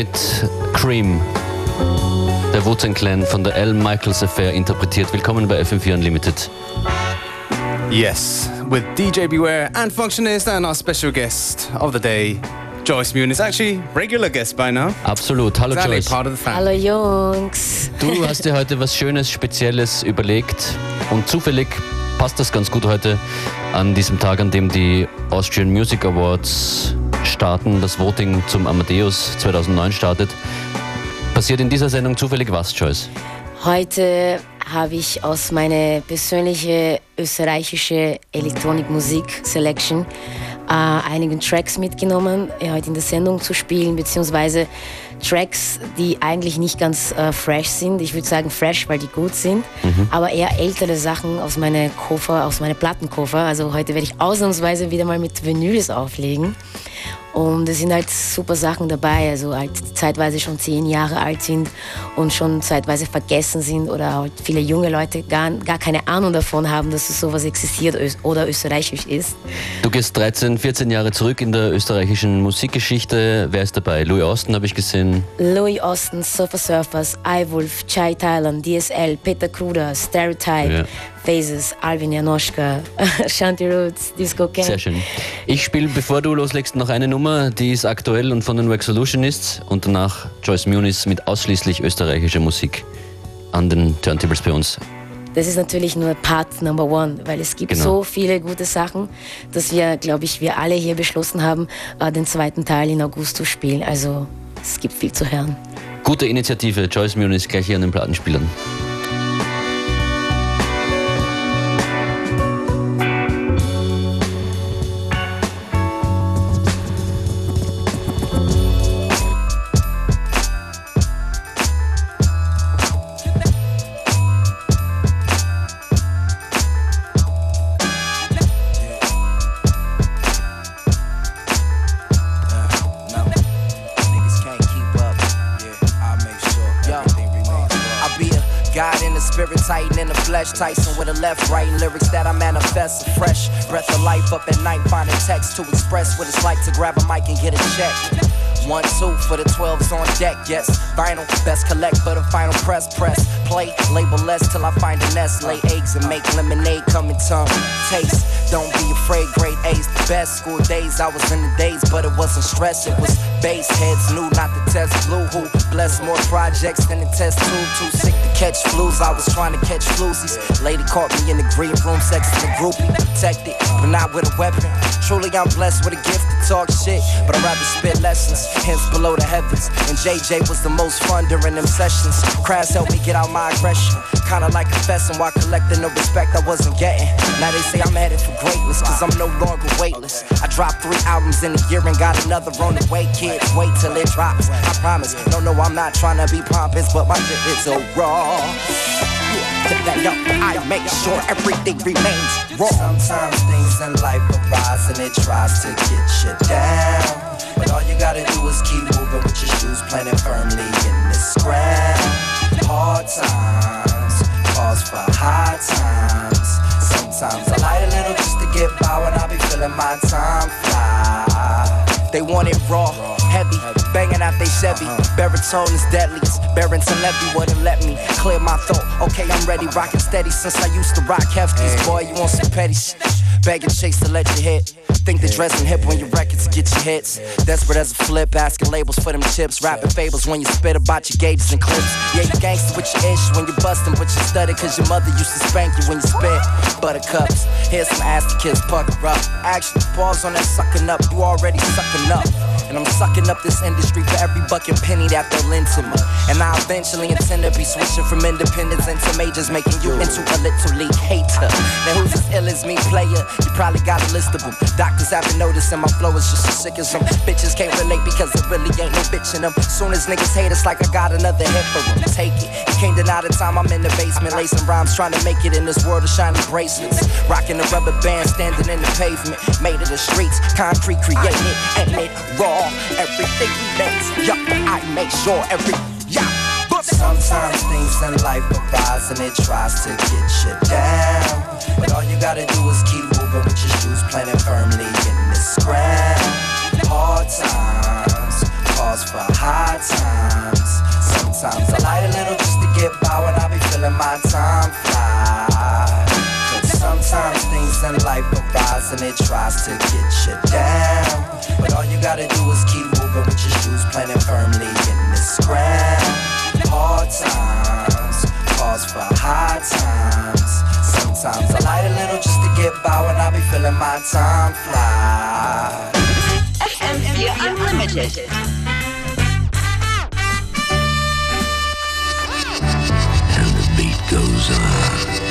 mit Cream. Der wu Clan von der L. Michaels Affair interpretiert. Willkommen bei FM4 Unlimited. Yes, with DJ Beware and Functionist and our special guest of the day, Joyce Moon is actually regular guest by now. Absolut. Hallo Exactly, Joyce. part of the. Hallo Jungs. Du hast dir heute was Schönes, Spezielles überlegt und zufällig passt das ganz gut heute an diesem Tag, an dem die Austrian Music Awards starten, das Voting zum Amadeus 2009 startet. Passiert in dieser Sendung zufällig was, Joyce? Heute habe ich aus meiner persönlichen österreichischen Elektronikmusik Selection äh, einigen Tracks mitgenommen, äh, heute in der Sendung zu spielen, beziehungsweise Tracks, die eigentlich nicht ganz äh, fresh sind. Ich würde sagen fresh, weil die gut sind, aber eher ältere Sachen aus meiner Koffer, aus meiner Plattenkoffer. Also heute werde ich ausnahmsweise wieder mal mit Vinyls auflegen. Und es sind halt super Sachen dabei, also halt zeitweise schon zehn Jahre alt sind und schon zeitweise vergessen sind oder halt viele junge Leute gar, gar keine Ahnung davon haben, dass es sowas existiert oder österreichisch ist. Du gehst 13, 14 Jahre zurück in der österreichischen Musikgeschichte. Wer ist dabei? Louis Austin habe ich gesehen. Louis Austin, Surfer Surfers, iWolf, Chai Thailand, DSL, Peter Kruder, Stereotype, Ja. Phases, Alvin Janoschka, Shanty Roots, Disco King. Sehr schön. Ich spiele, bevor du loslegst, noch eine Nummer, die ist aktuell und von den Wax Solutionists und danach Joyce Muniz mit ausschließlich österreichischer Musik an den Turntables bei uns. Das ist natürlich nur Part Number One, weil es gibt Genau. so viele gute Sachen, dass wir, glaube ich, wir alle hier beschlossen haben, äh, den zweiten Teil in August zu spielen. Also es gibt viel zu hören. Gute Initiative, Joyce Muniz gleich hier an den Plattenspielern. To grab a mic and get a check. One, two for the 12s on deck, yes. Vinyl, best collect for the final press, press. Play, label less till I find a nest. Lay eggs and make lemonade come in tongue. Taste, don't be afraid, grade A's the best. School days, I was in the days, but it wasn't stress. It was base heads, knew not to test blue. Who bless more projects than the test tube. Too sick to catch flus, I was trying to catch floozies. Lady caught me in the green room, sex in the groupie. Protected, but not with a weapon. Truly, I'm blessed with a gift talk shit, but I'd rather spit lessons. Hence, below the heavens. And JJ was the most fun during them sessions. Crowds helped me get out my aggression. Kinda like confessing while collecting the respect I wasn't getting. Now they say I'm headed for greatness, cause I'm no longer weightless. I dropped three albums in a year and got another on the way. Kids, wait till it drops. I promise. No, no, I'm not trying to be pompous, but my shit is so raw. That up, I make sure everything remains raw. Sometimes things in life arise and it tries to get you down. But all you gotta do is keep moving with your shoes planted firmly in this ground. Hard times calls for high times. Sometimes I light a little just to get by when I be feeling my time fly. They want it raw, heavy, banging out they Chevy. Uh-huh. Baritone is deadly. Barrington Levy wouldn't let me clear my throat. Okay, I'm ready, rocking steady since I used to rock hefties. Boy, you want some petty shit? And chase to let you hit. Think the dressing hip when your records to get your hits. Desperate as a flip, asking labels for them chips. Rapping fables when you spit about your gauges and clips. Yeah, you gangster with your ish when you bustin', but you stutter cause your mother used to spank you when you spit. Buttercups, here's some ass to kiss, pucker up. Action, balls on that sucking up, you already sucking up. And I'm sucking up this industry for every bucket penny that they'll lend to me. And I eventually intend to be switching from independence into majors, making you into a little league hater. Now who's as ill as me, player? You probably got a list of them. Doctors haven't noticed, and my flow is just as sick as them. Bitches can't relate because there really ain't no bitch in them. Soon as niggas hate us, like I got another hit for them. Take it. You can't deny the time I'm in the basement, lacing rhymes, trying to make it in this world of shiny bracelets. Rocking a rubber band, standing in the pavement. Made of the streets, concrete created, and it raw. Everything remains, yup, I make sure every, yeah. Sometimes in life arise and it tries to get you down. But all you gotta do is keep moving with your shoes planted firmly in this ground. Hard times pause for high times. Sometimes I light a little just to get by when I be feeling my time fly. Cause sometimes things in life arise and it tries to get you down. But all you gotta do is keep moving with your shoes planted firmly in this ground. Hard times, pause for high times. Sometimes I light a little just to get by when I be feeling my time fly. FM4 Unlimited. and the beat goes on.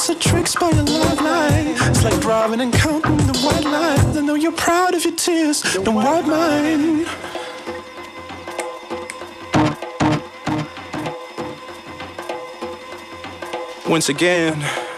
Else are tricks by your lifeline. It's like driving and counting the white lines. I know you're proud of your tears, don't wipe mine. Once again.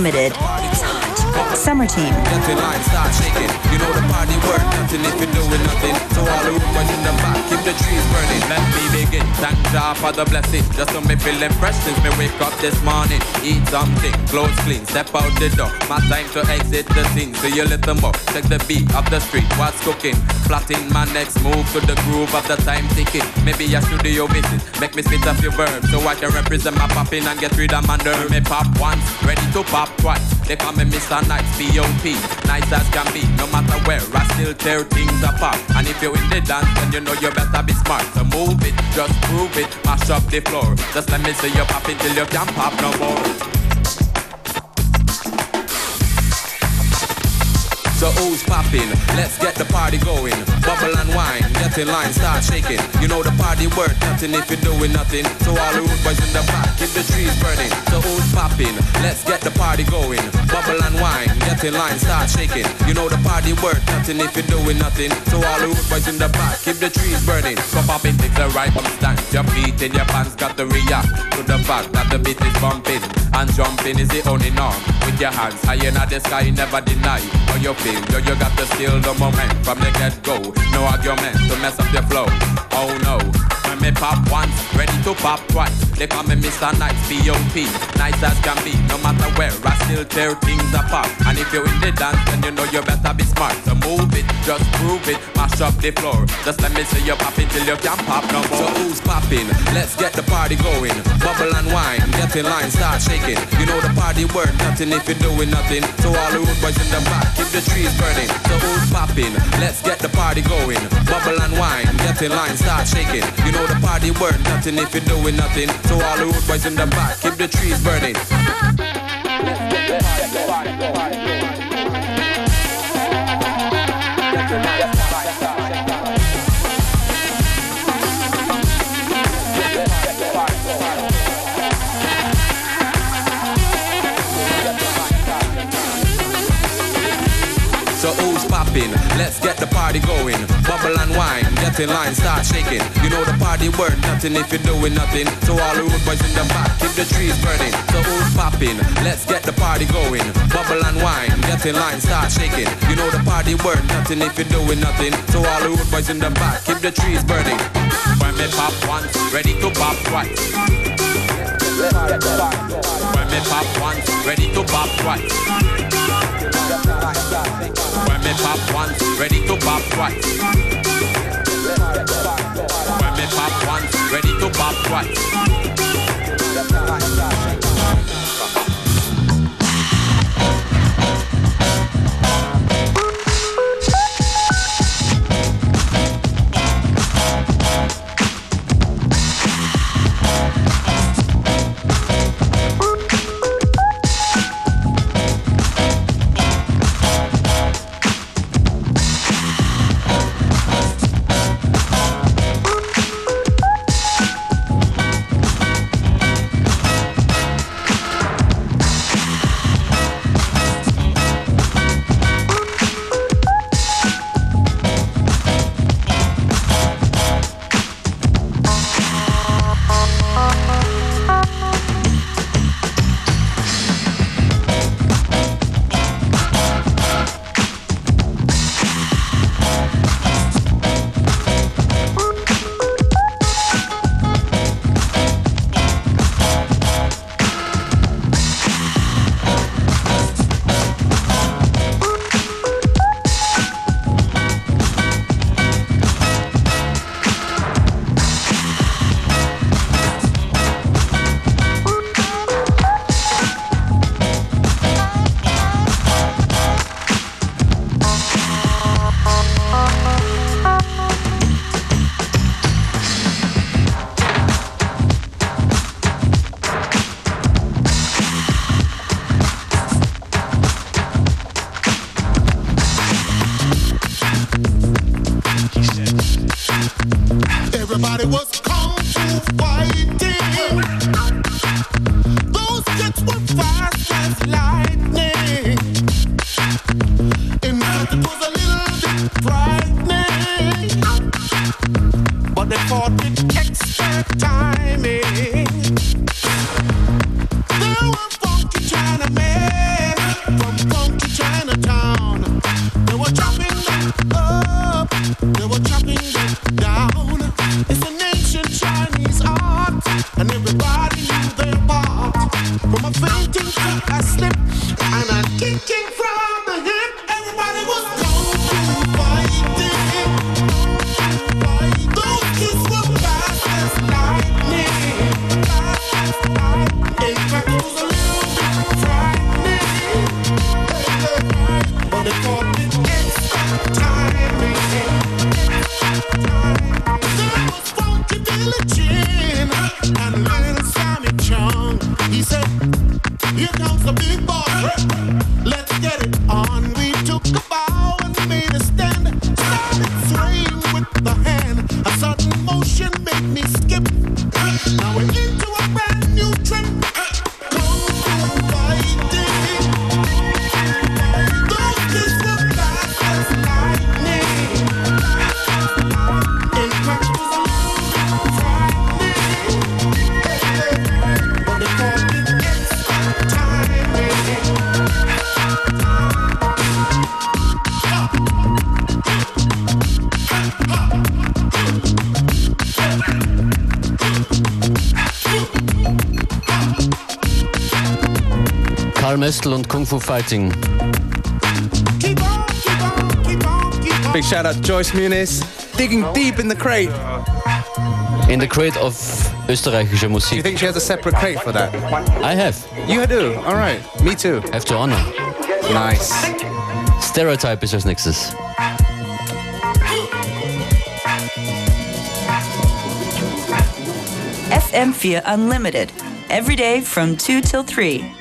FM4 Unlimited. Summer Team. Party work nothing if you're doing nothing. So all the rumors in the back, keep the trees burning. Let me begin. Thank God for the blessing. Just to me feeling fresh since me wake up this morning. Eat something, clothes clean, step out the door. My time to exit the scene. So you little more. Take the beat of the street. What's cooking? Plotting my next move to the groove of the time ticking. Maybe a studio visit. Make me spit a few verbs so I can represent my popping and get rid of my nerve. Me pop once, ready to pop twice. They call me Mr. Nice, B.O.P. Nice as can be, no matter where. I still tear things apart. And if you're in the dance, then you know you better be smart. So move it, just prove it, mash up the floor. Just let me see you pop till you can't pop no more. So who's popping? Let's get the party going. Bubble and wine, get in line, start shaking. You know the party worth nothing if you're doing nothing. So all the rude boys in the back, keep the trees burning. So who's popping? Let's get the party going. Bubble and wine, get in line, start shaking. You know the party worth nothing if you're doing nothing. So all the rude boys in the back, keep the trees burning. So pop it, take the right from stand. Your feet in your pants got to react to the fact that the beat is bumping. And jumping is the only norm. With your hands high in the sky, never deny how you feel. Yo, you got to steal the moment from the get-go. No argument to mess up your flow. Oh no. When me pop once, ready to pop twice. They call me Mr. Nice, B.O.P. Nice as can be, no matter where. I still tear things apart. And if you're in the dance, then you know you better be smart. So move it, just prove it, mash up the floor. Just let me see you pop it till you can't pop no more. So who's popping? Let's get the party going. Bubble and wine, get in line, start shaking. You know the party worth nothing if you're doing nothing. So all the rude boys in the back, keep the trees burning. So who's popping? Let's get the party going. Bubble and wine, get in line, start shaking. You know the party worth nothing if you're doing nothing. So all the rude boys in the back, keep the trees burning. So who's popping? Let's get the party going. Bubble and wine, get in line, start shaking. You know the party worth nothing if you're doing nothing. So all the rude boys in the back, keep the trees burning. So who's popping? Let's get the party going. Bubble and wine, get in line, start shaking. You know the party worth nothing if you're doing nothing. So all the road boys in the back, keep the trees burning. When me pop once, ready to pop twice. When me pop once, ready to pop twice. Me pop once, ready to pop twice. When me pop once, ready to pop twice. Kung Fu Fighting. Big shout out to Joyce Muniz, digging deep in the crate. In the crate of österreichischer Do you think she has a separate crate for that? I have. You do? Alright, me too. Have to honor. Nice. Stereotype ist als nächstes. FM4 Unlimited. Every day from 2 till 3.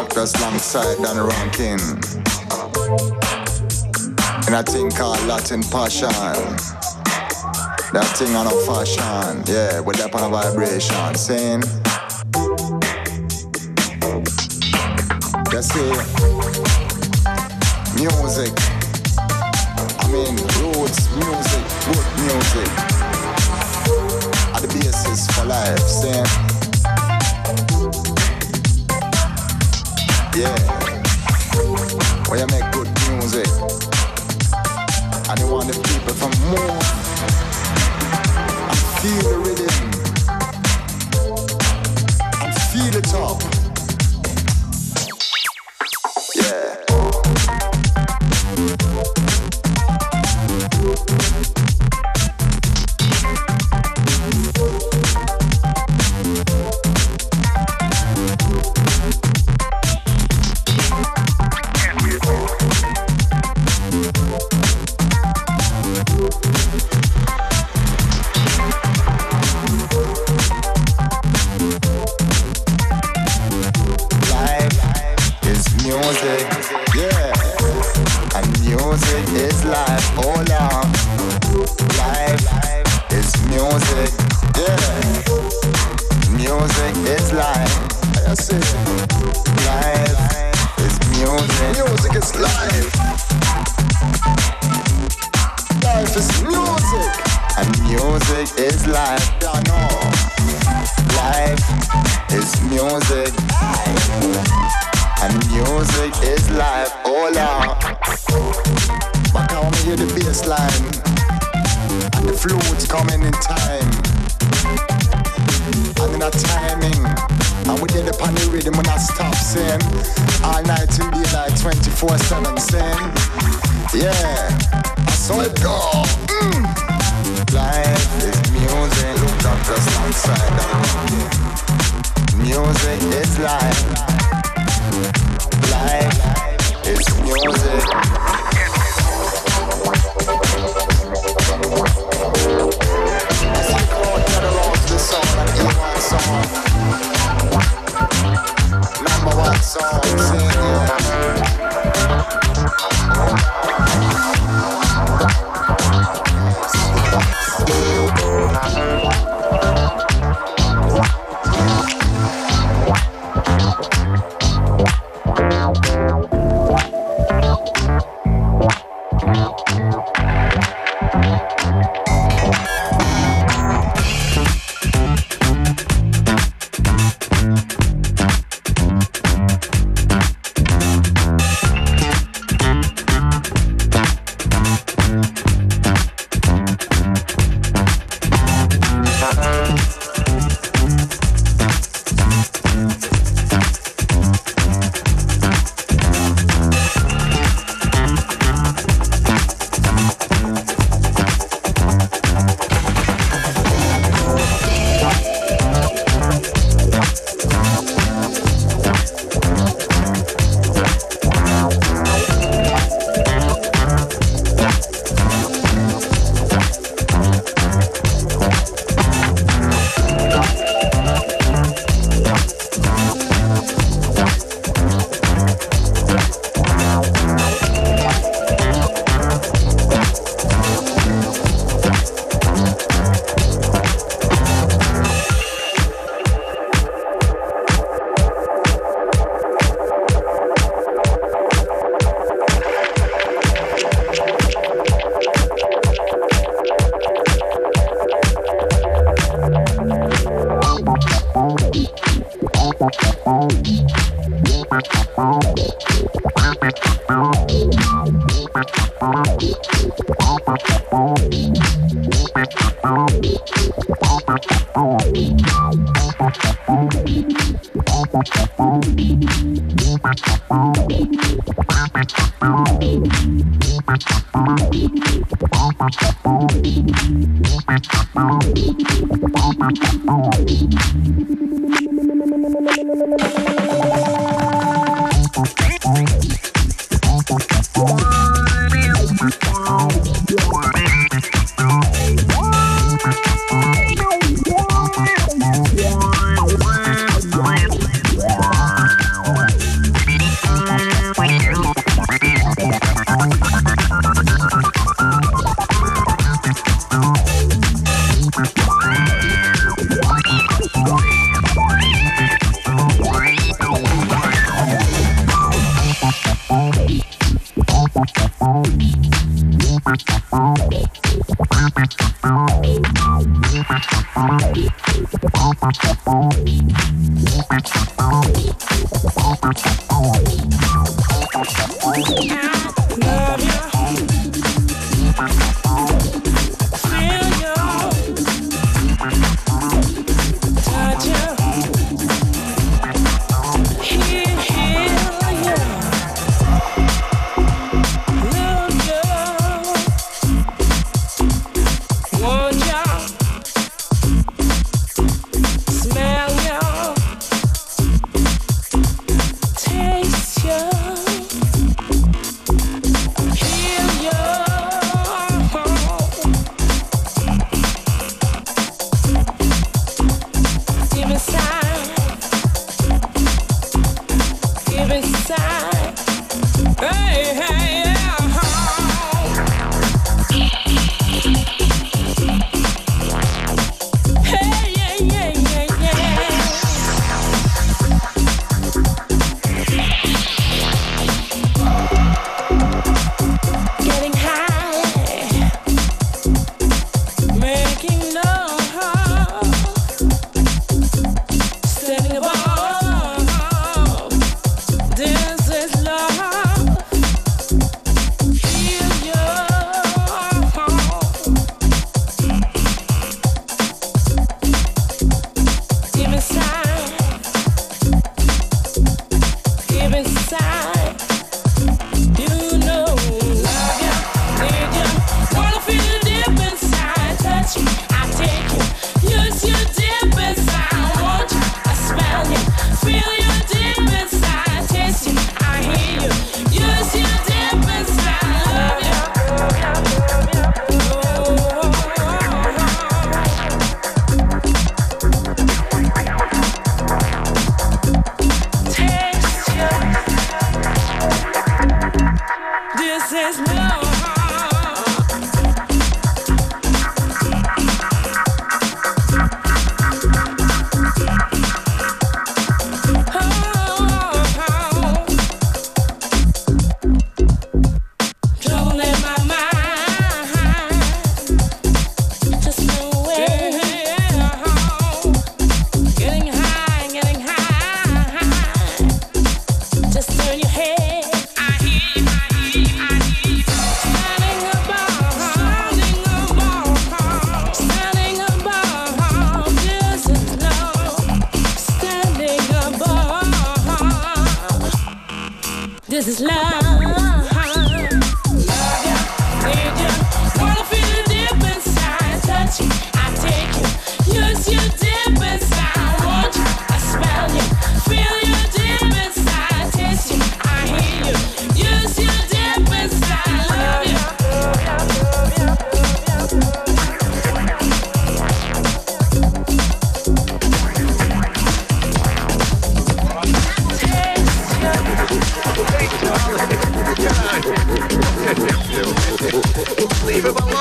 Doctors alongside Dan Rankin. And I think called Latin passion. That thing on a fashion, yeah, with that on a vibration, saying. You see, music. I mean, roots, music, good music. Are the basis for life, saying. Yeah. Make good music. And want the people to move and feel the rhythm. And feel it up. And music is life. Back on me hear the bass line. And the flutes coming in time. And in a timing. And we did the rhythm when I stop saying. All night till daylight 24-7 saying. Yeah. I saw it go. Mm. Life is music. Outside. Music is life. Life is music.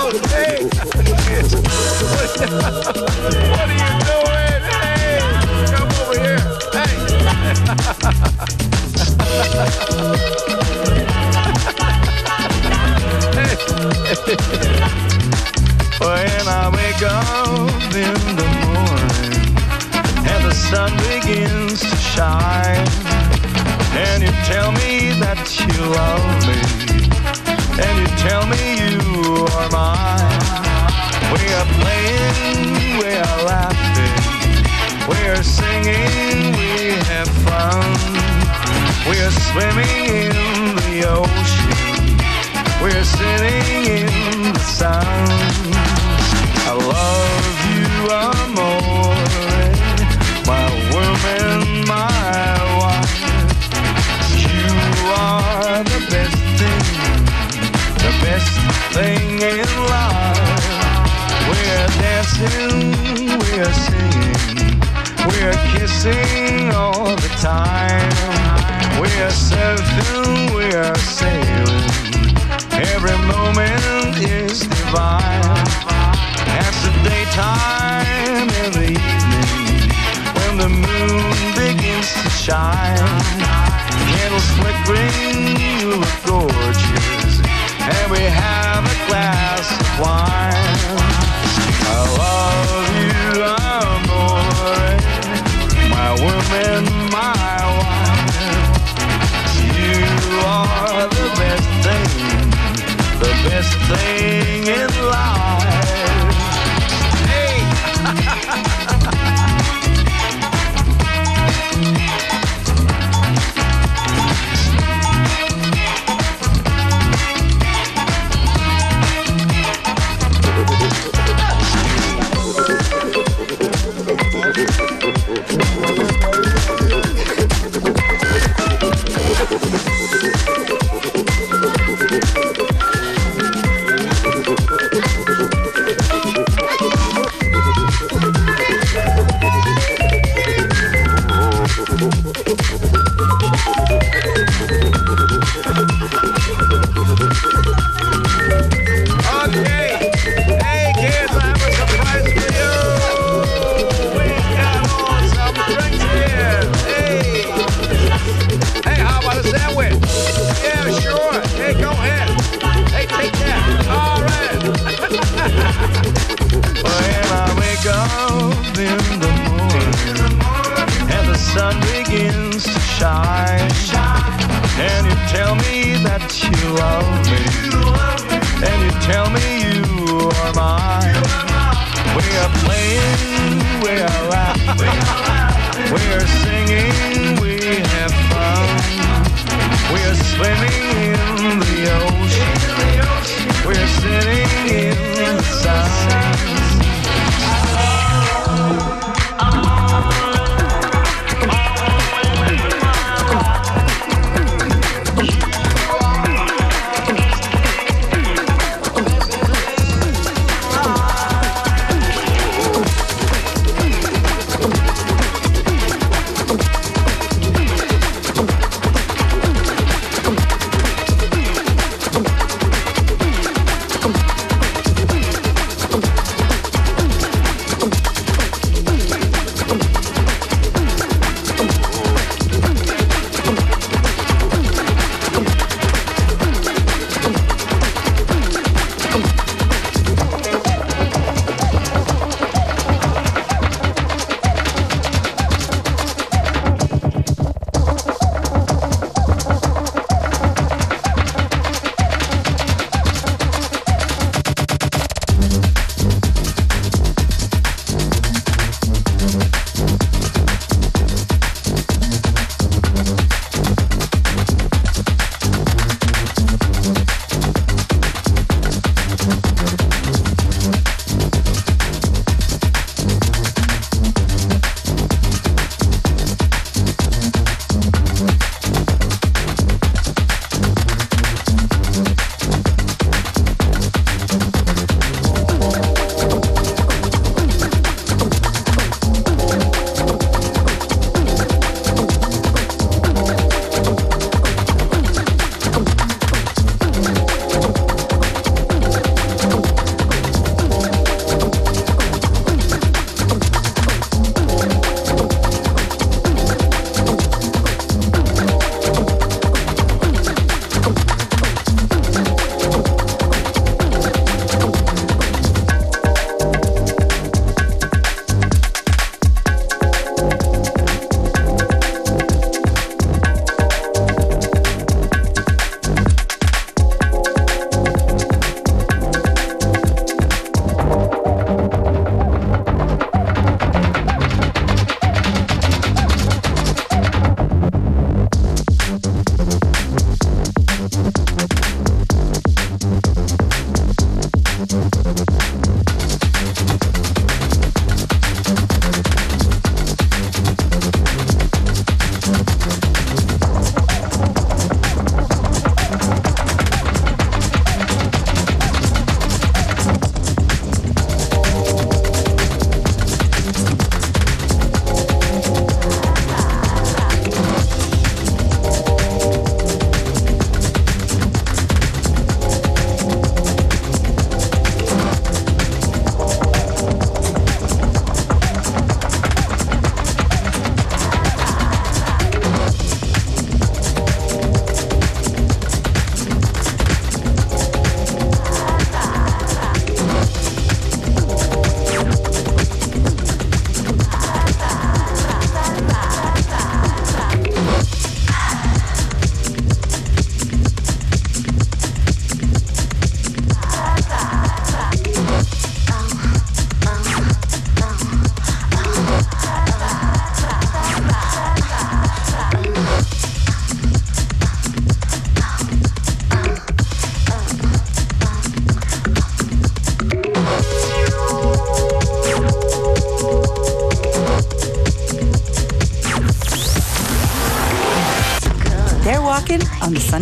Hey, what are you doing? Hey, come over here. Hey. when I wake up in the morning and the sun begins to shine, and you tell me that you love we are laughing, we are singing, we have fun. We are swimming in the ocean, we are sitting in the sun. I love you, my woman, my wife. You are the best thing, the best thing in life. We're dancing, we're singing, we're kissing all the time. We're surfing, we're sailing. Every moment is divine. It's the daytime and the evening when the moon begins to shine. Candles flickering, you look gorgeous, and we have a glass thing in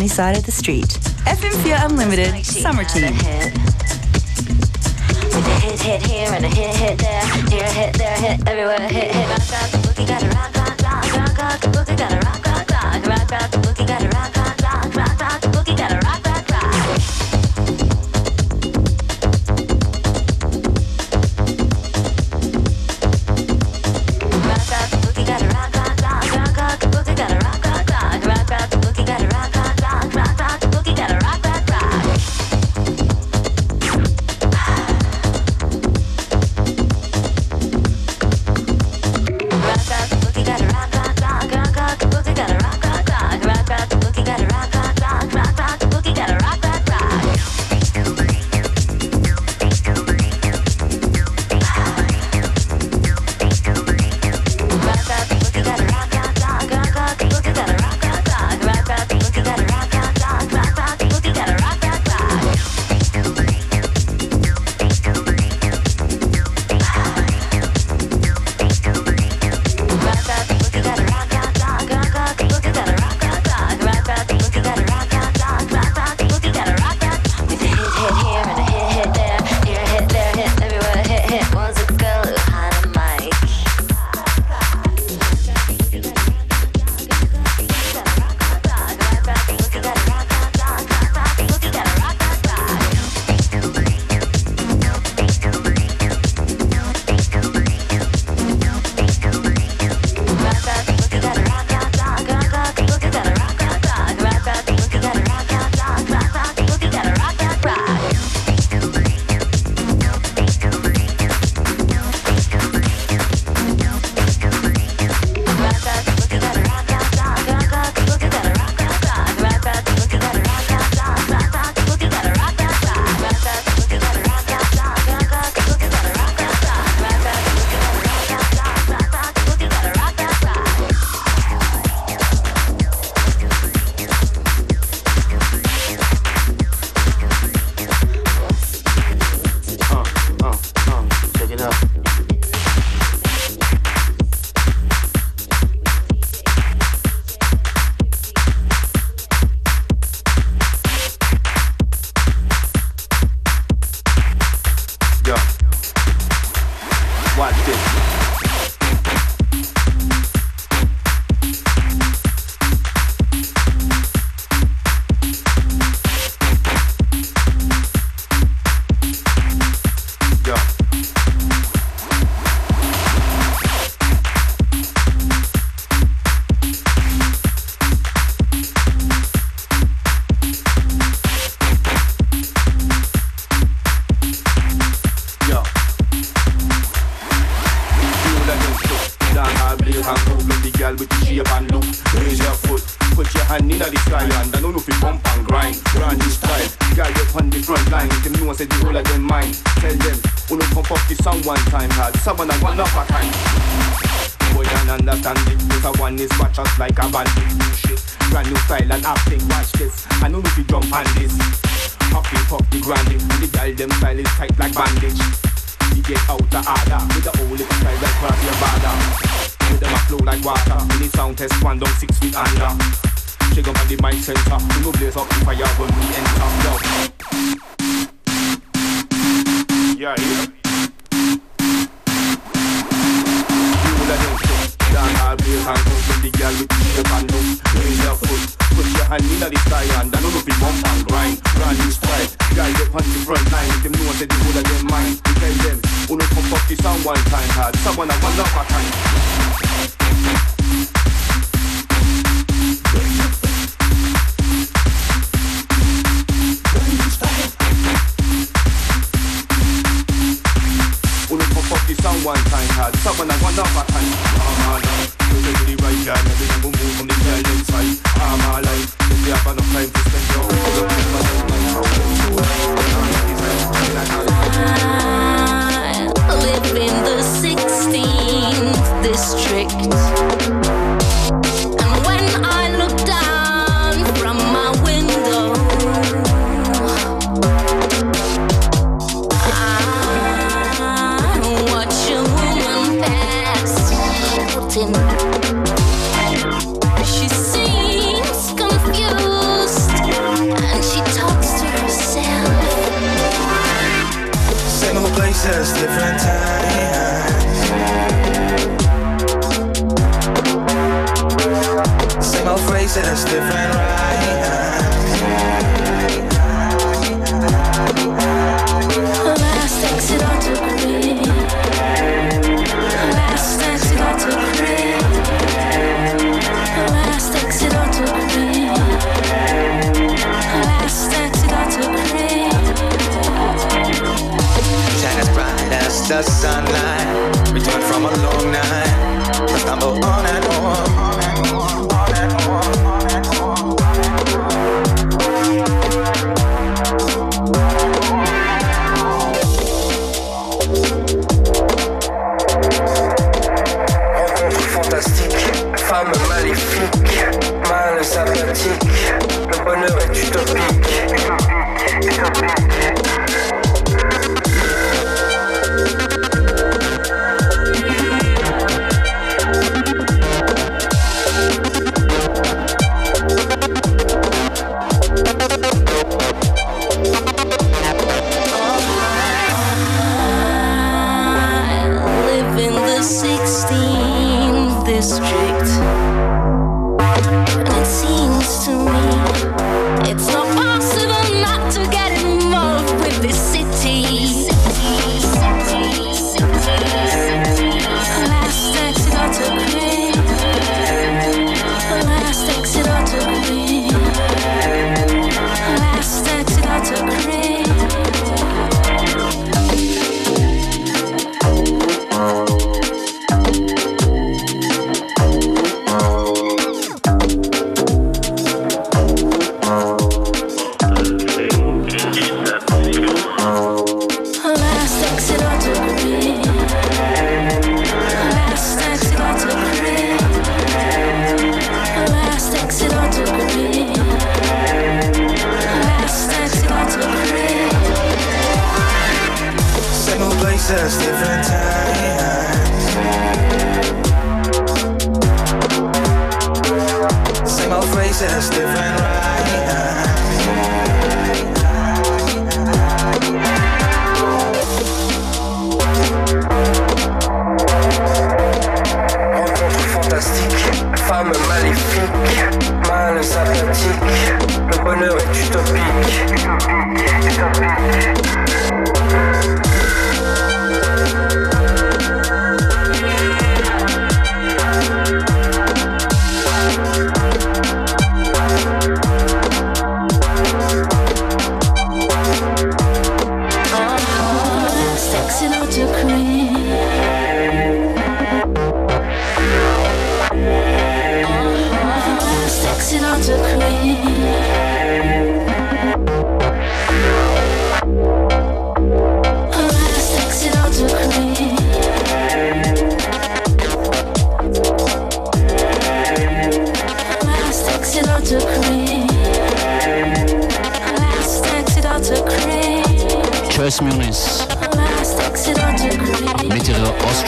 sunny side of the street. FM4 Unlimited, Summer Team. With a hit, hit here and a hit, hit there. Here, hit, there, hit, everywhere. Hit, hit, rock, rock, the boogie, gotta rock, rock, rock, rock, rock, the boogie, gotta rock, rock, rock, rock, rock, the boogie, gotta rock, Down hard cool. Love the girl with the shape and look. Raise your foot. Put your hand in the sky and I know if you pump and grind. Brand new style. Girl, you on the front line. Them know say the whole of them mine. Tell them, no pump up the song one time hard. Someone I one of a kind. Boy, and understand it. This a one is watch us like a bandit. New shit. Brand new style and acting. Watch this. I know if you jump on this. Puffy, puff the granny. And the girl them style is tight like bandage. You get out the order with the little style like cross your border. With them a flow like water. The sound test one down six feet under. Shake up on the mic center. We go blaze up the fire when we enter. Yo. Yeah, yeah. Down hard blaze and cook with the girl with the shape and look. Raise your foot. Put your hand in the sky and I know if you bump and grind. Brand new style. Guy get on the front line. Them know say the whole of them mind. Tell them, no pump up the sound one time hard. Someone a one of a no pump up the sound one time. Someone my life, you take the right time we move from the inside. My life, if you have enough time to spend your I live in the 16th district. Shouting.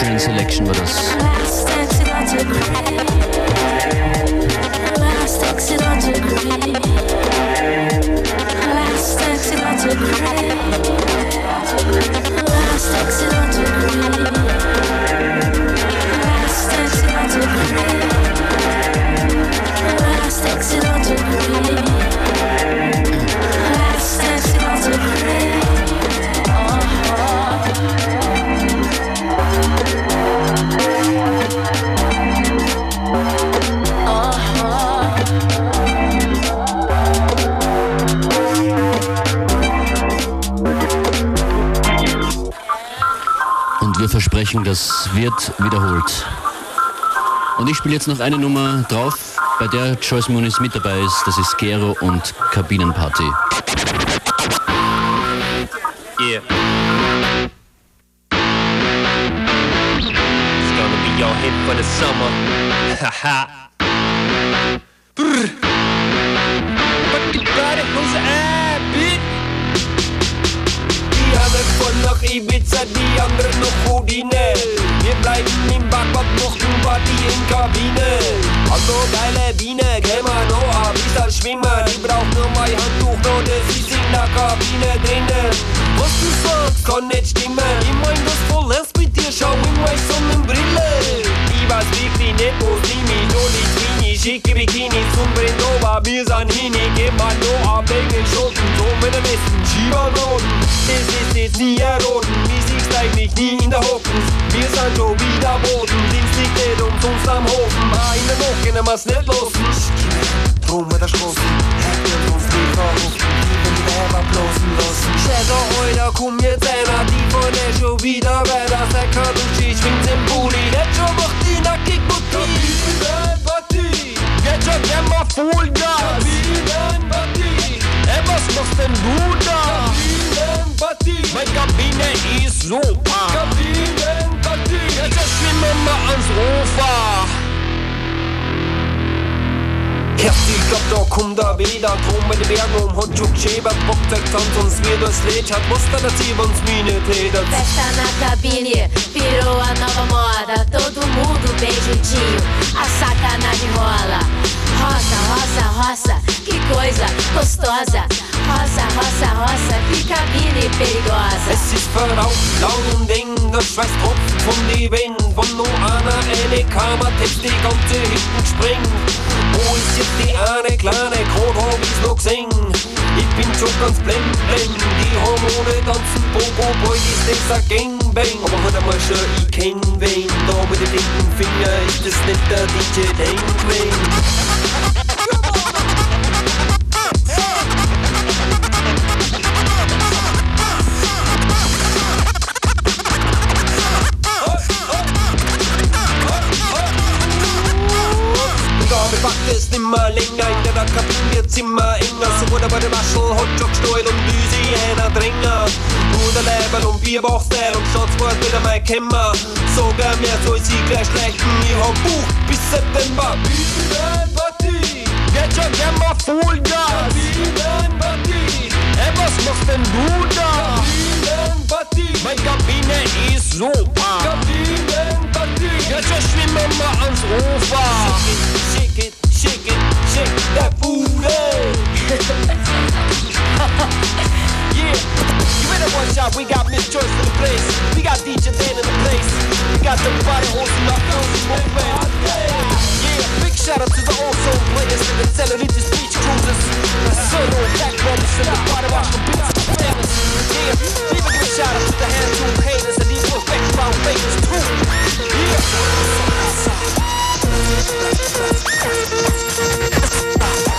Austrian selection with us. Wird wiederholt. Und ich spiele jetzt noch eine Nummer drauf, bei der Choice Muniz mit dabei ist. Das ist Gero und Kabinenparty. Yeah. It's gonna be your hit for the summer. Haha. Bikini zum Brindova, wir sind Hini, geh mal nur ab wegen den Schulden, so mit dem Wissen, Schieber Roden. Es ist jetzt nie erroten, wie sich's eigentlich nie in der Hocken. Wir sind so wie der Boden, links nicht der und uns am Hofen. Ah, Eine Woche können wir's nicht losen. Drum wird er schlossen, hätten uns nicht verrufen. Schäfer, heute komm jetzt einer, die von der schon wieder, wer das erkannt und schießt, schwingt den Bulli. Jetzt schon macht die nackig, gut, die Vollgas. Ey, was machst denn du da? Meine Kabine ist super. Jetzt schwimmen wir ans Ufer. Erst ich glaub, da kommt er wieder Drum mit den Bergen um Hot Juk Schäber Bock der Tanz uns mir durchs Lied hat Muster, dass sie uns Mine tätet Festa na cabine, virou a nova moda. Todo mundo bem juntinho, a sacanagem rola. Roça, roça, roça, que coisa gostosa. Roça, roça, roça, que cabine perigosa. Es ist verraucht, eng, der Schweiß tropft von die Wände Von nur einer eine Kammer, Text die ganze hinten springt Wo ist jetzt die eine kleine Krone, hab noch gesehen Ich bin schon ganz blend, blend Die Hormone tanzen, Bobo Boy, ist das ein Gangbang Aber halt einmal schon, ich kenn wen Da mit dem linken Finger das nicht der Dangwing Da bepackt es nimmer länger In der Kabine wird's immer enger. So wurde bei dem Waschel Hotdog, Steuel und Düsi einer Dränger. Nur der Level und Bierbauchstyle Und Schatzwort wieder mein Kämmer. Sogar mehr soll sie gleich schlechten Ich hab Buch bis September. Bienenpartie Jetzt schon immer Vollgas Bienenpartie Ey, was machst denn du da? Kabinenpartie Mein Kabine ist super Kabinenpartie Jetzt schon schwimmen wir ans Ufer. Shake it, shake it, shake that booty Yeah, you better watch out, we got Miss Joyce in the place. We got DJ Dan in the place. We got the body our films moving Yeah, big shout out to the Ozone players and the Cellulitis Beach Cruisers. The Solo Back Brothers and the Body Wash the Beats and Fellas Yeah, even give a shout out to the hand haters and these little background fakers too. You Ah, ah, ah.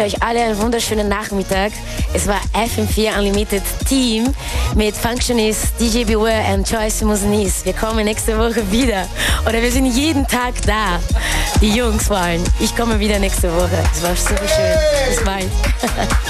Wünsche euch alle einen wunderschönen Nachmittag. Es war FM4 Unlimited Team mit Functionist, DJ Beware und Joyce Musnis. Wir kommen nächste Woche wieder. Oder wir sind jeden Tag da. Die Jungs wollen. Ich komme wieder nächste Woche. Es war super schön. Bis bald.